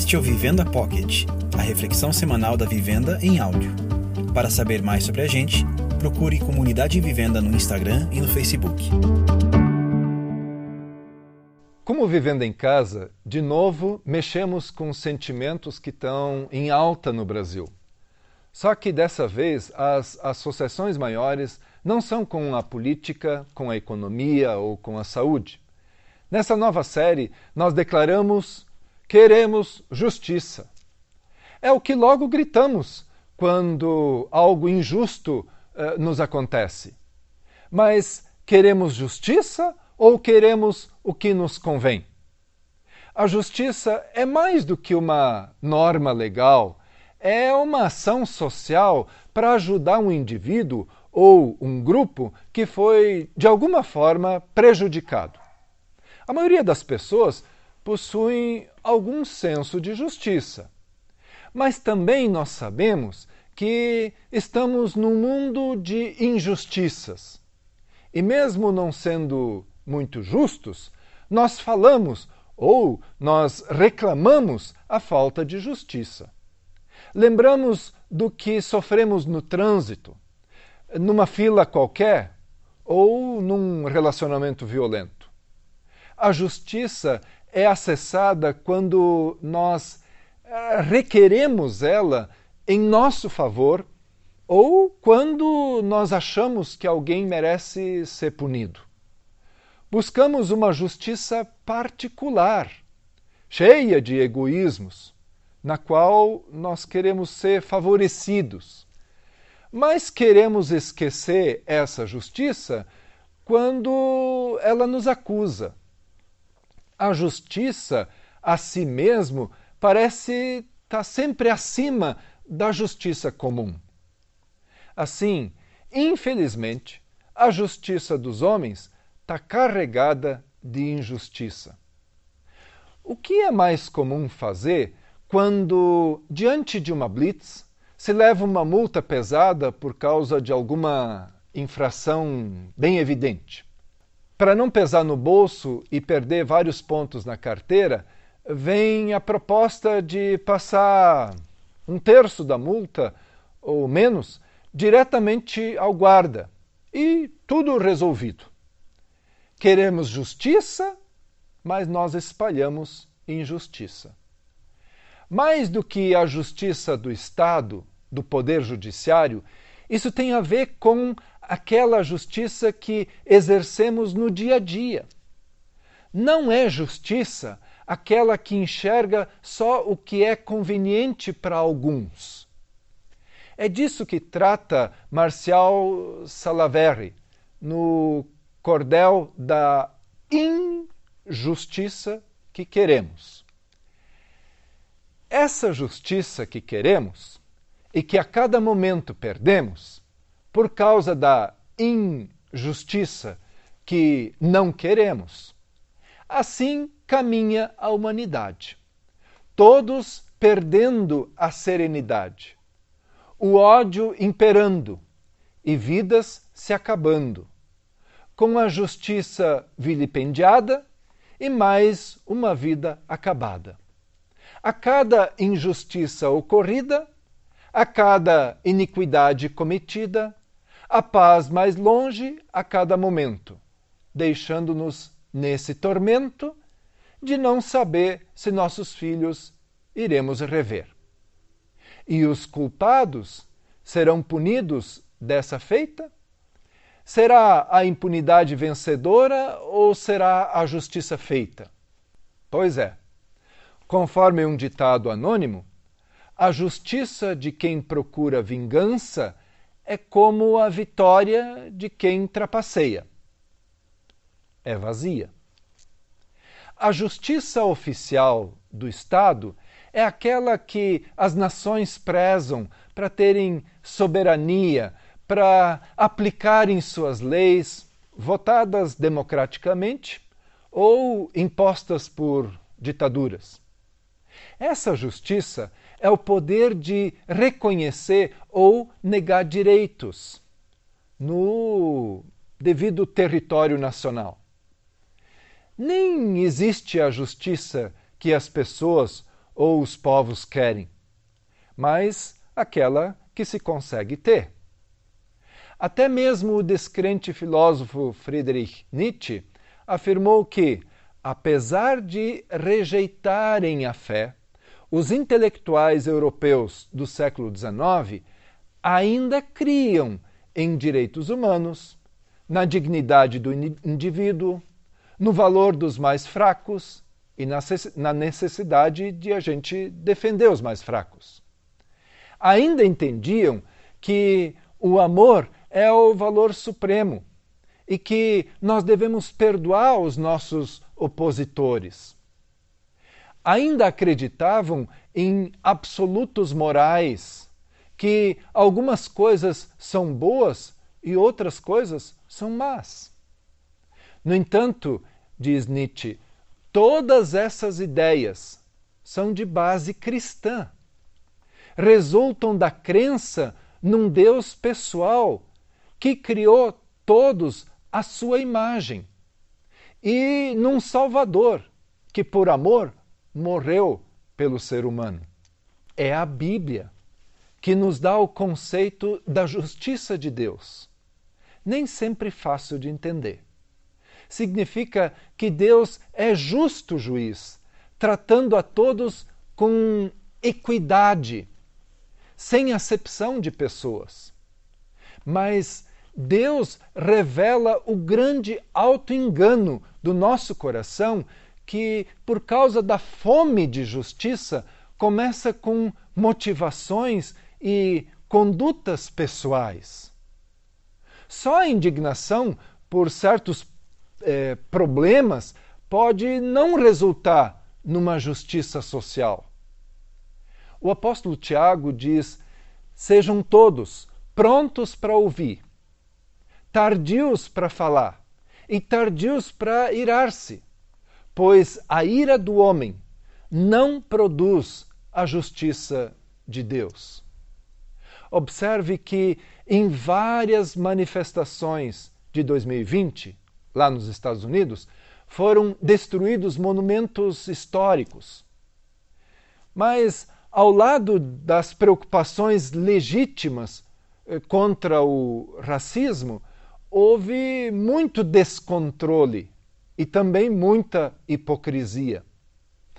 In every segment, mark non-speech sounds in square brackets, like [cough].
Este é o Vivenda Pocket, a reflexão semanal da vivenda em áudio. Para saber mais sobre a gente, procure Comunidade Vivenda no Instagram e no Facebook. Como Vivenda em Casa, de novo mexemos com sentimentos que estão em alta no Brasil. Só que dessa vez as associações maiores não são com a política, com a economia ou com a saúde. Nessa nova série, nós declaramos queremos justiça. É o que logo gritamos quando algo injusto uh, nos acontece. Mas queremos justiça ou queremos o que nos convém? A justiça é mais do que uma norma legal, é uma ação social para ajudar um indivíduo ou um grupo que foi, de alguma forma, prejudicado. A maioria das pessoas possuem algum senso de justiça. Mas também nós sabemos que estamos num mundo de injustiças. E mesmo não sendo muito justos, nós falamos ou nós reclamamos a falta de justiça. Lembramos do que sofremos no trânsito, numa fila qualquer ou num relacionamento violento. A justiça é acessada quando nós eh, requeremos ela em nosso favor ou quando nós achamos que alguém merece ser punido. Buscamos uma justiça particular, cheia de egoísmos, na qual nós queremos ser favorecidos. Mas queremos esquecer essa justiça quando ela nos acusa. A justiça a si mesmo parece estar sempre acima da justiça comum. Assim, infelizmente, a justiça dos homens está carregada de injustiça. O que é mais comum fazer quando, diante de uma blitz, se leva uma multa pesada por causa de alguma infração bem evidente? Para não pesar no bolso e perder vários pontos na carteira, vem a proposta de passar um terço da multa, ou menos, diretamente ao guarda e tudo resolvido. Queremos justiça, mas nós espalhamos injustiça. Mais do que a justiça do Estado, do Poder Judiciário, isso tem a ver com aquela justiça que exercemos no dia a dia. Não é justiça aquela que enxerga só o que é conveniente para alguns. É disso que trata Marcial Salaverry no cordel da injustiça que queremos. Essa justiça que queremos e que a cada momento perdemos, por causa da injustiça que não queremos, assim caminha a humanidade. Todos perdendo a serenidade, o ódio imperando e vidas se acabando com a justiça vilipendiada e mais uma vida acabada. A cada injustiça ocorrida, a cada iniquidade cometida, a paz mais longe a cada momento, deixando-nos nesse tormento de não saber se nossos filhos iremos rever. E os culpados serão punidos dessa feita? Será a impunidade vencedora ou será a justiça feita? Pois é, conforme um ditado anônimo, a justiça de quem procura vingança é como a vitória de quem trapaceia. É vazia. A justiça oficial do Estado é aquela que as nações prezam para terem soberania, para aplicarem suas leis votadas democraticamente ou impostas por ditaduras. Essa justiça é o poder de reconhecer ou negar direitos no devido território nacional. Nem existe a justiça que as pessoas ou os povos querem, mas aquela que se consegue ter. Até mesmo o descrente filósofo Friedrich Nietzsche afirmou que, apesar de rejeitarem a fé, os intelectuais europeus do século XIX ainda criam em direitos humanos, na dignidade do indivíduo, no valor dos mais fracos e na necessidade de a gente defender os mais fracos. Ainda entendiam que o amor é o valor supremo e que nós devemos perdoar os nossos opositores. Ainda acreditavam em absolutos morais, que algumas coisas são boas e outras coisas são más. No entanto, diz Nietzsche, todas essas ideias são de base cristã. Resultam da crença num Deus pessoal que criou todos à sua imagem e num Salvador que, por amor, morreu pelo ser humano. É a Bíblia que nos dá o conceito da justiça de Deus. Nem sempre fácil de entender significa que Deus é justo juiz, tratando a todos com equidade, sem acepção de pessoas. Mas Deus revela o grande auto-engano do nosso coração que, por causa da fome de justiça, começa com motivações e condutas pessoais. Só a indignação por certos é, problemas pode não resultar numa justiça social. O apóstolo Tiago diz: sejam todos prontos para ouvir, tardios para falar e tardios para irar-se, pois a ira do homem não produz a justiça de Deus. Observe que em várias manifestações de 2020, lá nos Estados Unidos, foram destruídos monumentos históricos. Mas, ao lado das preocupações legítimas eh, contra o racismo, houve muito descontrole e também muita hipocrisia.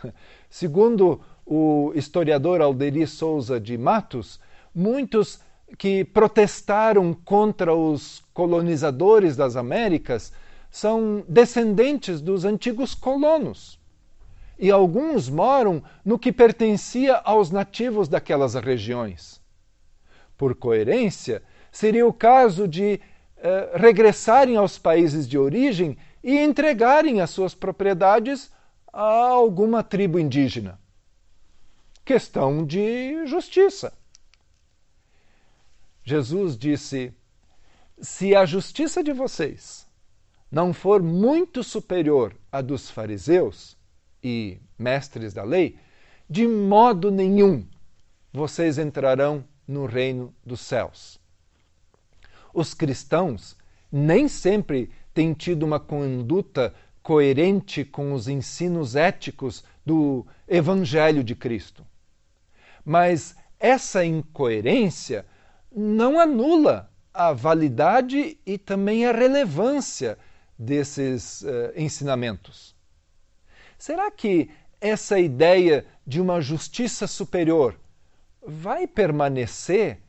[laughs] Segundo o historiador Alderi Souza de Matos, muitos que protestaram contra os colonizadores das Américas são descendentes dos antigos colonos. E alguns moram no que pertencia aos nativos daquelas regiões. Por coerência, seria o caso de eh, regressarem aos países de origem e entregarem as suas propriedades a alguma tribo indígena. Questão de justiça. Jesus disse: Se a justiça de vocês não for muito superior à dos fariseus e mestres da lei, de modo nenhum vocês entrarão no reino dos céus. Os cristãos nem sempre têm tido uma conduta coerente com os ensinos éticos do Evangelho de Cristo. Mas essa incoerência não anula a validade e também a relevância desses uh, ensinamentos. Será que essa ideia de uma justiça superior vai permanecer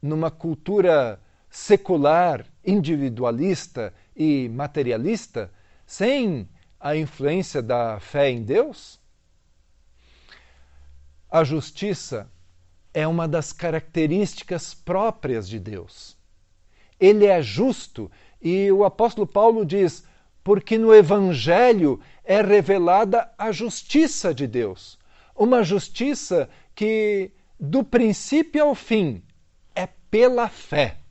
numa cultura secular, individualista e materialista sem a influência da fé em Deus? A justiça é uma das características próprias de Deus. Ele é justo e o apóstolo Paulo diz: porque no Evangelho é revelada a justiça de Deus. Uma justiça que, do princípio ao fim, é pela fé.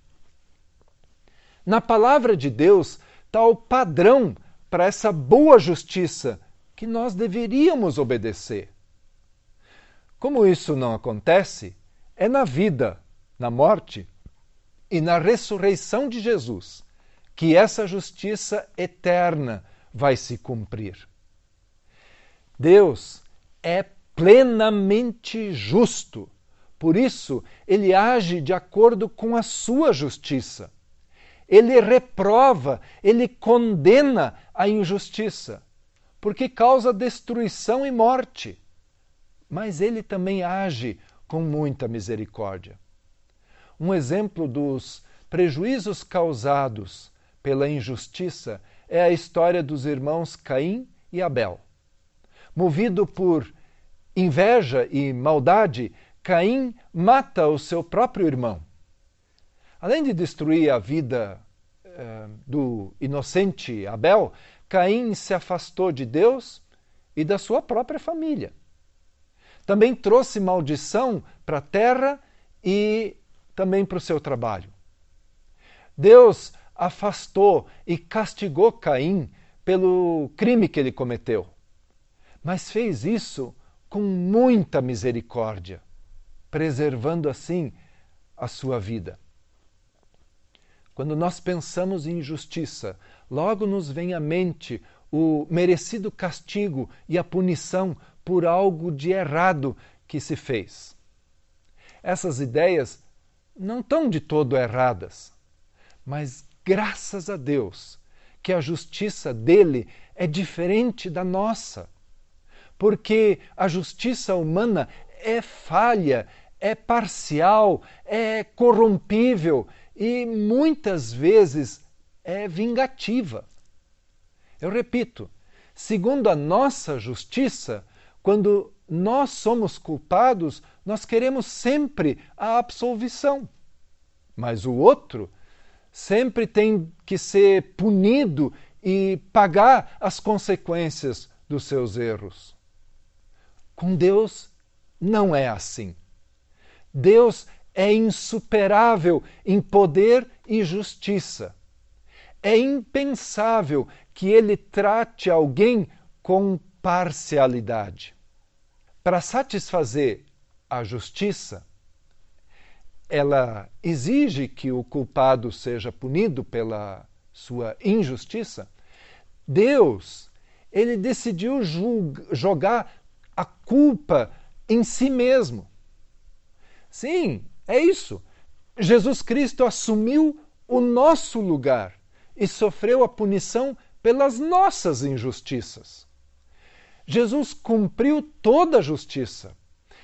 Na palavra de Deus está o padrão para essa boa justiça que nós deveríamos obedecer. Como isso não acontece, é na vida, na morte e na ressurreição de Jesus que essa justiça eterna vai se cumprir. Deus é plenamente justo. Por isso, ele age de acordo com a sua justiça. Ele reprova, ele condena a injustiça, porque causa destruição e morte. Mas ele também age com muita misericórdia. Um exemplo dos prejuízos causados pela injustiça é a história dos irmãos Caim e Abel. Movido por inveja e maldade, Caim mata o seu próprio irmão. Além de destruir a vida eh, do inocente Abel, Caim se afastou de Deus e da sua própria família. Também trouxe maldição para a terra e também para o seu trabalho. Deus afastou e castigou Caim pelo crime que ele cometeu, mas fez isso com muita misericórdia preservando assim a sua vida. Quando nós pensamos em justiça, logo nos vem à mente o merecido castigo e a punição por algo de errado que se fez. Essas ideias não estão de todo erradas, mas graças a Deus que a justiça dele é diferente da nossa. Porque a justiça humana é falha, é parcial, é corrompível e muitas vezes é vingativa. Eu repito, segundo a nossa justiça, quando nós somos culpados, nós queremos sempre a absolvição. Mas o outro sempre tem que ser punido e pagar as consequências dos seus erros. Com Deus não é assim. Deus é insuperável em poder e justiça. É impensável que ele trate alguém com parcialidade. Para satisfazer a justiça, ela exige que o culpado seja punido pela sua injustiça. Deus, ele decidiu jogar a culpa em si mesmo. Sim, é isso. Jesus Cristo assumiu o nosso lugar e sofreu a punição pelas nossas injustiças. Jesus cumpriu toda a justiça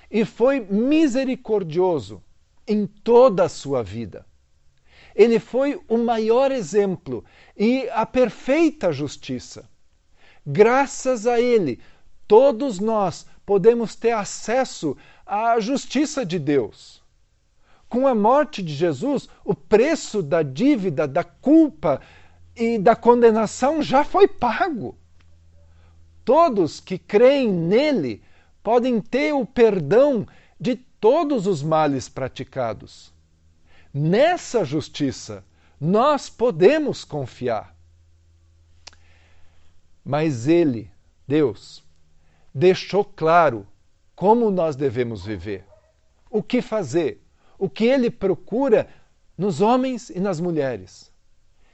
e foi misericordioso em toda a sua vida. Ele foi o maior exemplo e a perfeita justiça. Graças a ele, todos nós podemos ter acesso à justiça de Deus. Com a morte de Jesus, o preço da dívida, da culpa e da condenação já foi pago. Todos que creem nele podem ter o perdão de todos os males praticados. Nessa justiça, nós podemos confiar. Mas ele, Deus, deixou claro como nós devemos viver, o que fazer, o que ele procura nos homens e nas mulheres.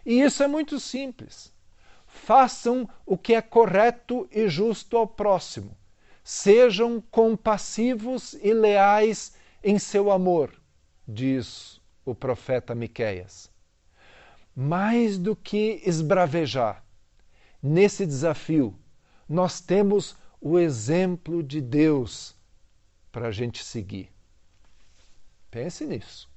E isso é muito simples. Façam o que é correto e justo ao próximo. Sejam compassivos e leais em seu amor, diz o profeta Miqueias. Mais do que esbravejar, nesse desafio, nós temos o exemplo de Deus para a gente seguir. Pense nisso.